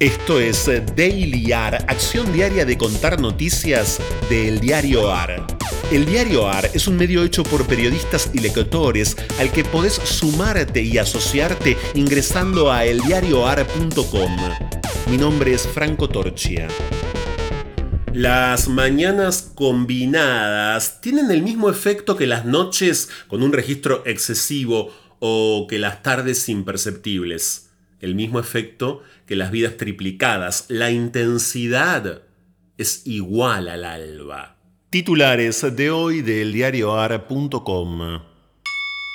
Esto es Daily AR, acción diaria de contar noticias del diario AR. El diario AR es un medio hecho por periodistas y lectores al que podés sumarte y asociarte ingresando a eldiarioar.com. Mi nombre es Franco Torchia. Las mañanas combinadas tienen el mismo efecto que las noches con un registro excesivo o que las tardes imperceptibles el mismo efecto que las vidas triplicadas. La intensidad es igual al alba. Titulares de hoy del diarioar.com.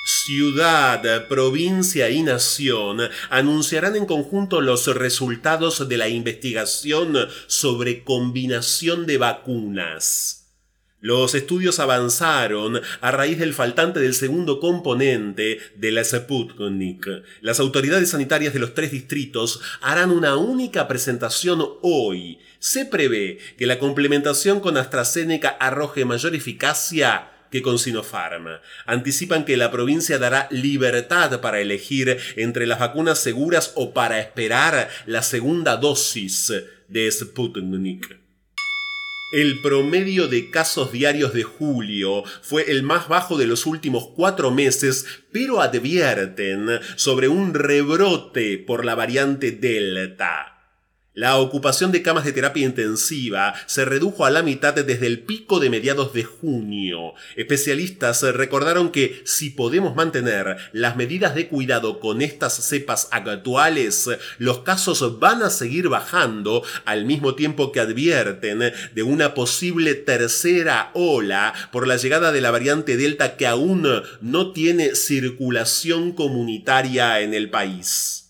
Ciudad, provincia y nación anunciarán en conjunto los resultados de la investigación sobre combinación de vacunas. Los estudios avanzaron a raíz del faltante del segundo componente de la Sputnik. Las autoridades sanitarias de los tres distritos harán una única presentación hoy. Se prevé que la complementación con AstraZeneca arroje mayor eficacia que con Sinopharm. Anticipan que la provincia dará libertad para elegir entre las vacunas seguras o para esperar la segunda dosis de Sputnik. El promedio de casos diarios de julio fue el más bajo de los últimos cuatro meses, pero advierten sobre un rebrote por la variante Delta. La ocupación de camas de terapia intensiva se redujo a la mitad desde el pico de mediados de junio. Especialistas recordaron que si podemos mantener las medidas de cuidado con estas cepas actuales, los casos van a seguir bajando al mismo tiempo que advierten de una posible tercera ola por la llegada de la variante Delta que aún no tiene circulación comunitaria en el país.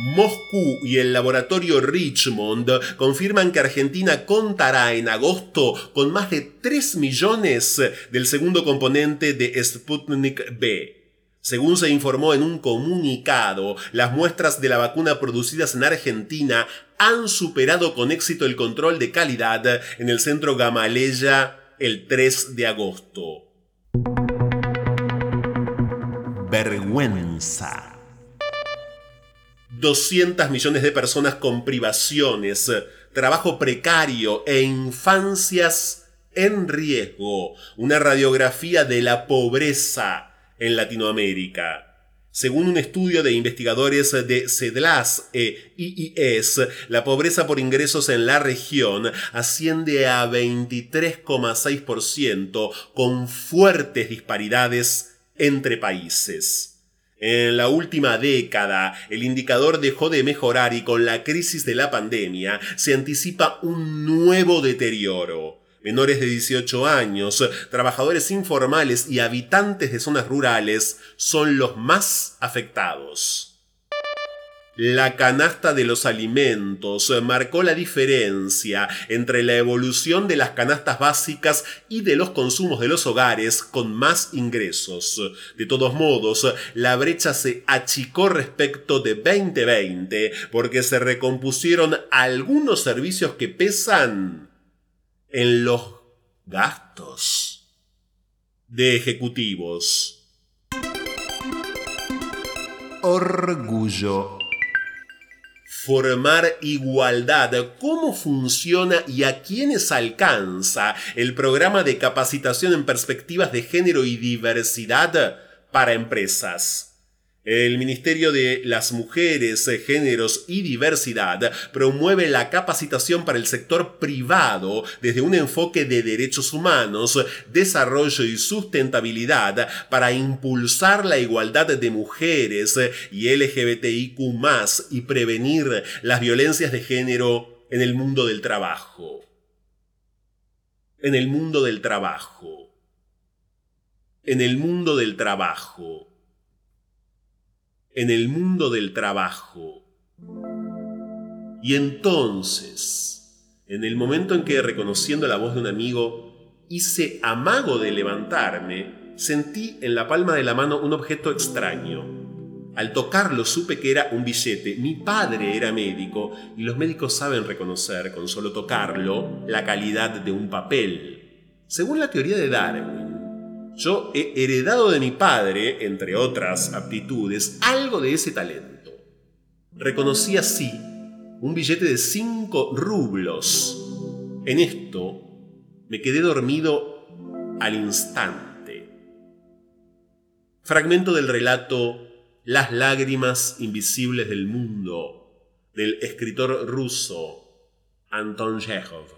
Moscú y el laboratorio Richmond confirman que Argentina contará en agosto con más de 3 millones del segundo componente de Sputnik B. Según se informó en un comunicado, las muestras de la vacuna producidas en Argentina han superado con éxito el control de calidad en el centro Gamaleya el 3 de agosto. Vergüenza. 200 millones de personas con privaciones, trabajo precario e infancias en riesgo. Una radiografía de la pobreza en Latinoamérica. Según un estudio de investigadores de CEDLAS e IIS, la pobreza por ingresos en la región asciende a 23,6% con fuertes disparidades entre países. En la última década, el indicador dejó de mejorar y con la crisis de la pandemia se anticipa un nuevo deterioro. Menores de 18 años, trabajadores informales y habitantes de zonas rurales son los más afectados. La canasta de los alimentos marcó la diferencia entre la evolución de las canastas básicas y de los consumos de los hogares con más ingresos. De todos modos, la brecha se achicó respecto de 2020 porque se recompusieron algunos servicios que pesan en los gastos de ejecutivos. Orgullo formar igualdad, cómo funciona y a quiénes alcanza el programa de capacitación en perspectivas de género y diversidad para empresas. El Ministerio de las Mujeres, Géneros y Diversidad promueve la capacitación para el sector privado desde un enfoque de derechos humanos, desarrollo y sustentabilidad para impulsar la igualdad de mujeres y LGBTIQ y prevenir las violencias de género en el mundo del trabajo. En el mundo del trabajo. En el mundo del trabajo en el mundo del trabajo. Y entonces, en el momento en que reconociendo la voz de un amigo, hice amago de levantarme, sentí en la palma de la mano un objeto extraño. Al tocarlo supe que era un billete. Mi padre era médico y los médicos saben reconocer con solo tocarlo la calidad de un papel. Según la teoría de Darwin, yo he heredado de mi padre, entre otras aptitudes, algo de ese talento. Reconocí así un billete de 5 rublos. En esto me quedé dormido al instante. Fragmento del relato Las lágrimas invisibles del mundo del escritor ruso Anton Chekhov.